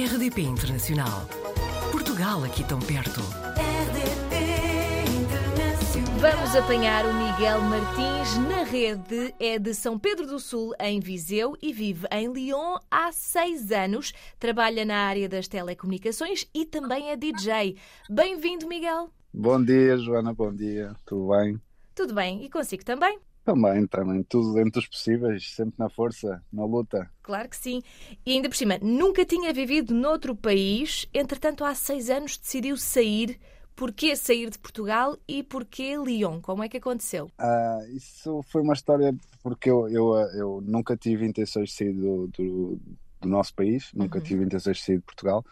RDP Internacional. Portugal aqui tão perto. Vamos apanhar o Miguel Martins na rede. É de São Pedro do Sul, em Viseu, e vive em Lyon há seis anos. Trabalha na área das telecomunicações e também é DJ. Bem-vindo, Miguel. Bom dia, Joana, bom dia. Tudo bem? Tudo bem. E consigo também? Também, também. Tudo dentro dos possíveis, sempre na força, na luta. Claro que sim. E ainda por cima, nunca tinha vivido noutro país. Entretanto, há seis anos decidiu sair Porquê sair de Portugal e porquê Lyon? Como é que aconteceu? Ah, isso foi uma história porque eu, eu, eu nunca tive intenções de sair do, do, do nosso país, nunca Uhum. tive intenções de sair de Portugal,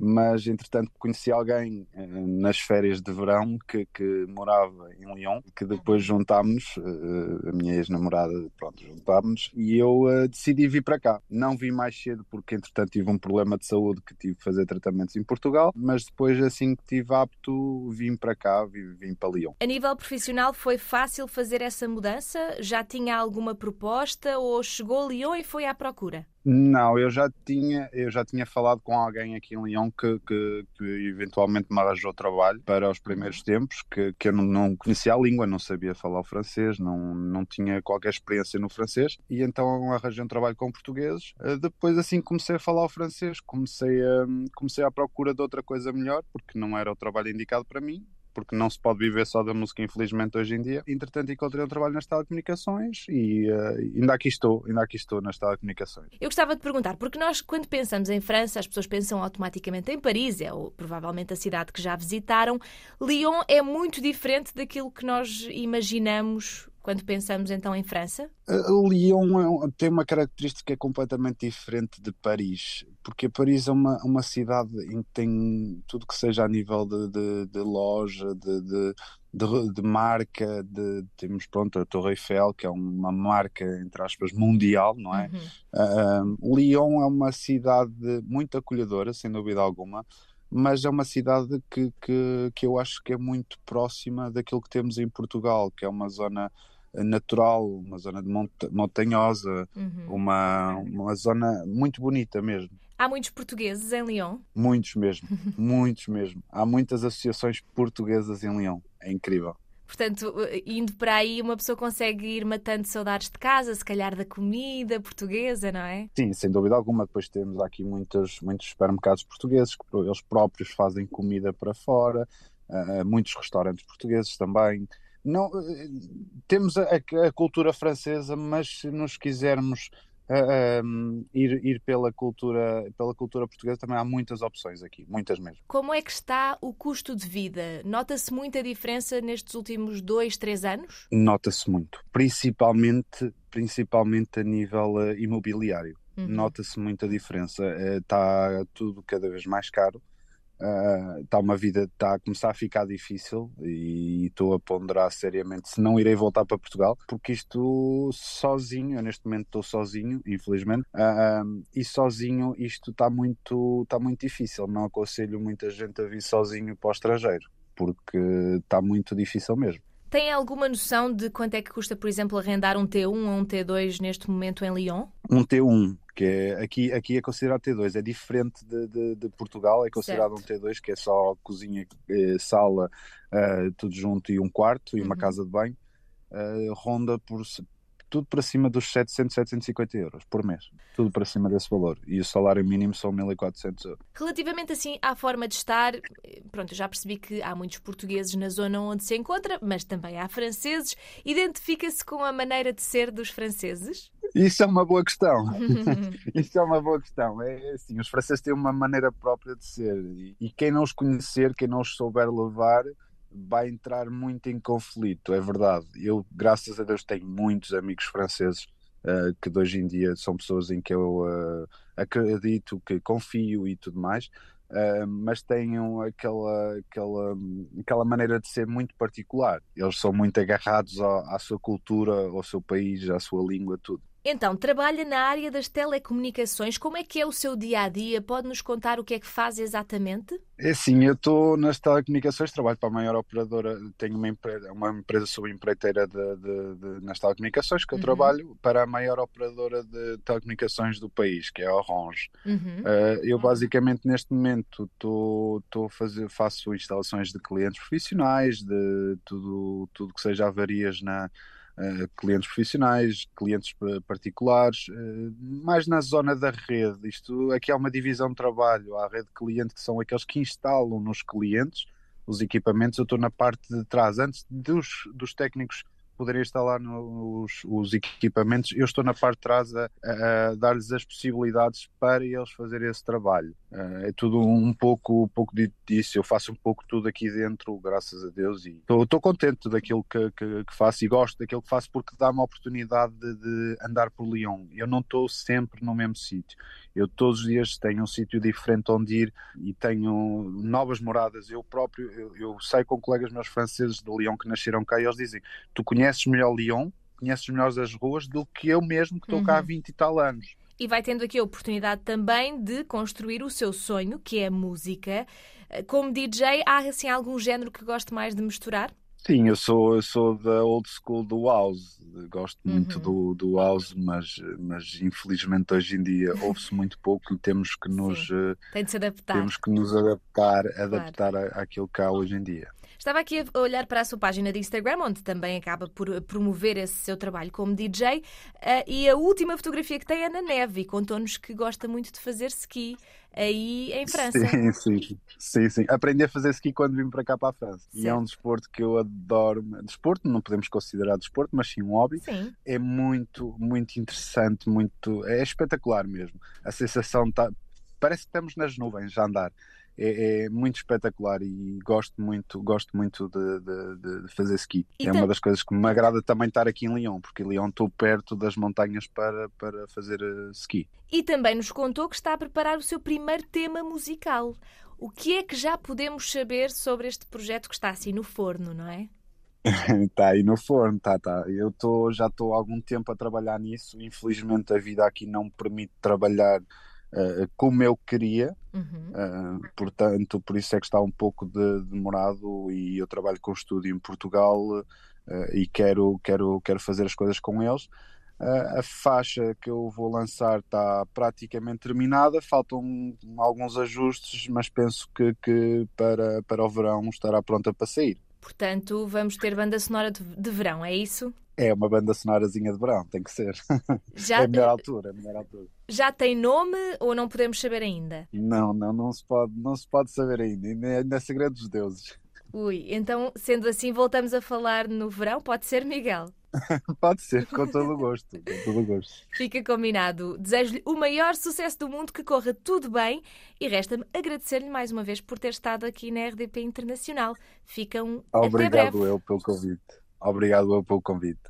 mas entretanto conheci alguém eh, nas férias de verão que, que morava em Lyon, que depois juntámos, eh, a minha ex-namorada, pronto, juntámos e eu eh, decidi vir para cá. Não vim mais cedo porque entretanto tive um problema de saúde que tive de fazer tratamentos em Portugal, mas depois assim que estive apto vim para cá, vim, vim para Lyon. A nível profissional, foi fácil fazer essa mudança? Já tinha alguma proposta ou chegou a Lyon e foi à procura? Não, eu já tinha, eu já tinha falado com alguém aqui em Lyon que, que, que eventualmente me arranjou trabalho para os primeiros tempos, que, que eu não, não conhecia a língua, não sabia falar o francês, não, não tinha qualquer experiência no francês, e então arranjei um trabalho com portugueses. Eh, Depois, assim, comecei a falar o francês, comecei a, comecei à procura de outra coisa melhor, porque não era o trabalho indicado para mim, porque não se pode viver só da música, infelizmente, hoje em dia. Entretanto, encontrei um trabalho nas telecomunicações e eh, ainda aqui estou, ainda aqui estou nas telecomunicações. Eu gostava de perguntar, porque nós, quando pensamos em França, as pessoas pensam automaticamente em Paris, é ou, provavelmente a cidade que já visitaram. Lyon é muito diferente daquilo que nós imaginamos quando pensamos então em França? Uh, Lyon é tem uma característica completamente diferente de Paris, porque Paris é uma, uma cidade em que tem tudo que seja a nível de, de, de loja, de, de, de, marca, de, temos pronto a Torre Eiffel, que é uma marca, entre aspas, mundial, não é? Uhum. Uh, Lyon é uma cidade muito acolhedora, sem dúvida alguma, mas é uma cidade que, que, que eu acho que é muito próxima daquilo que temos em Portugal, que é uma zona natural, uma zona montanhosa, Uhum. uma, uma zona muito bonita mesmo. Há muitos portugueses em Lyon. Muitos mesmo, muitos mesmo. Há muitas associações portuguesas em Lyon, é incrível. Portanto, indo para aí, uma pessoa consegue ir matando saudades de casa, se calhar da comida portuguesa, não é? Sim, sem dúvida alguma. Depois temos aqui muitos, muitos supermercados portugueses que eles próprios fazem comida para fora, ah, muitos restaurantes portugueses também. Não, eh, temos a, a cultura francesa, mas se nos quisermos ah, ir, ir pela, cultura, pela cultura portuguesa, também há muitas opções aqui, muitas mesmo. Como é que está o custo de vida? Nota-se muita diferença nestes últimos dois, três anos? Nota-se muito, principalmente, principalmente a nível eh, imobiliário. Uhum. Nota-se muita diferença. Está tudo cada vez mais caro. Está uma vida, está a começar a ficar difícil e estou a ponderar seriamente se não irei voltar para Portugal, porque isto sozinho, eu neste momento estou sozinho, infelizmente, ah, e sozinho isto está muito, está muito difícil. Não aconselho muita gente a vir sozinho para o estrangeiro, porque está muito difícil mesmo. Tem alguma noção de quanto é que custa, por exemplo, arrendar um T1 ou um T2 neste momento em Lyon? um T1, que é, aqui, aqui é considerado T2, é diferente de, de, de Portugal, é considerado Certo. um T2, que é só cozinha, eh, sala, eh, tudo junto e um quarto e uma Uhum. casa de banho, eh, ronda por tudo para cima dos 700, 750 euros por mês, tudo para cima desse valor, e o salário mínimo são 1400 euros. Relativamente assim à forma de estar, pronto, já percebi que há muitos portugueses na zona onde se encontra, mas também há franceses. Identifica-se com a maneira de ser dos franceses? Isso é uma boa questão. Isso é uma boa questão. É é assim, os franceses têm uma maneira própria de ser e, e quem não os conhecer, quem não os souber levar, vai entrar muito em conflito, é verdade. Eu, graças a Deus, tenho muitos amigos franceses eh, que hoje em dia são pessoas em que eu eh, acredito, que confio e tudo mais. eh, mas tenham aquela, aquela, aquela maneira de ser muito particular. Eles são muito agarrados à sua cultura, ao seu país, à sua língua, tudo. Então, trabalha na área das telecomunicações. Como é que é o seu dia a dia? Pode nos contar o que é que faz exatamente? É sim, eu estou nas telecomunicações, trabalho para a maior operadora, tenho uma empresa, uma empresa subempreiteira de, de, de, nas telecomunicações que eu uhum. trabalho para a maior operadora de telecomunicações do país, que é a Orange. Uhum. Uh, eu basicamente neste momento estou a fazer, faço instalações de clientes profissionais, de tudo, tudo que seja avarias na clientes profissionais, clientes particulares, uh, mais na zona da rede. Isto aqui há uma divisão de trabalho. Há a rede de cliente que são aqueles que instalam nos clientes os equipamentos. Eu estou na parte de trás, antes dos, dos técnicos poderem instalar nos, os equipamentos, eu estou na parte de trás a, a, a dar-lhes as possibilidades para eles fazerem esse trabalho. Uh, é tudo um pouco, um pouco disso. Eu faço um pouco tudo aqui dentro, graças a Deus, e estou contente daquilo que, que, que, faço e gosto daquilo que faço porque dá-me a oportunidade de, de, andar por Lyon. Eu não estou sempre no mesmo sítio. Eu todos os dias tenho um sítio diferente onde ir e tenho novas moradas. Eu próprio, eu, eu sei com colegas meus franceses de Lyon que nasceram cá e eles dizem: Tu conheces melhor Lyon, conheces melhor as ruas do que eu mesmo que estou uhum. cá há 20 e tal anos. E vai tendo aqui a oportunidade também de construir o seu sonho, que é a música. Como DJ, há assim algum género que goste mais de misturar? Sim, eu sou, eu sou da old school do house, gosto muito uhum. do, do house, mas, mas infelizmente hoje em dia ouve-se muito pouco e temos que nos Tem de se adaptar. temos que nos adaptar, adaptar claro. àquilo que há hoje em dia. Estava aqui a olhar para a sua página de Instagram, onde também acaba por promover esse seu trabalho como DJ, eh, e a última fotografia que tem é na neve e contou-nos que gosta muito de fazer ski aí em França. Sim, sim, sim, sim. Aprendi a fazer ski quando vim para cá para a França. Certo. E é um desporto que eu adoro. Desporto, não podemos considerar desporto, mas sim um hobby. Sim. É muito, muito interessante, muito. É espetacular mesmo. A sensação está. Parece que estamos nas nuvens a andar é, é, muito espetacular e gosto muito, gosto muito de, de, de fazer ski. E é uma das coisas que me agrada também estar aqui em Lyon, porque em Lyon estou perto das montanhas para, para fazer uh, ski. E também nos contou que está a preparar o seu primeiro tema musical. O que é que já podemos saber sobre este projeto que está assim no forno, não é? Está aí no forno, tá, tá. Eu tô, já estou há algum tempo a trabalhar nisso. Infelizmente a vida aqui não me permite trabalhar uh, como eu queria, uhum. uh, portanto, por isso é que está um pouco de, demorado e eu trabalho com o estúdio em Portugal uh, e quero, quero, quero fazer as coisas com eles. a faixa que eu vou lançar está praticamente terminada, faltam alguns ajustes, mas penso que, que para, para o verão estará pronta para sair. Portanto, vamos ter banda sonora de, de verão, é isso? É uma banda sonorazinha de verão, tem que ser. Já, é a melhor altura, é a melhor altura. Já tem nome ou não podemos saber ainda? Não, não, não se pode, não se pode saber ainda, ainda é, é segredo dos deuses. Ui, então, sendo assim, voltamos a falar no verão, pode ser, Miguel? Pode ser, com todo o gosto. Com todo o gosto. Fica combinado. Desejo-lhe o maior sucesso do mundo, que corra tudo bem e resta-me agradecer-lhe mais uma vez por ter estado aqui na RDP Internacional. Ficam Obrigado eu pelo convite. Obrigado eu pelo convite.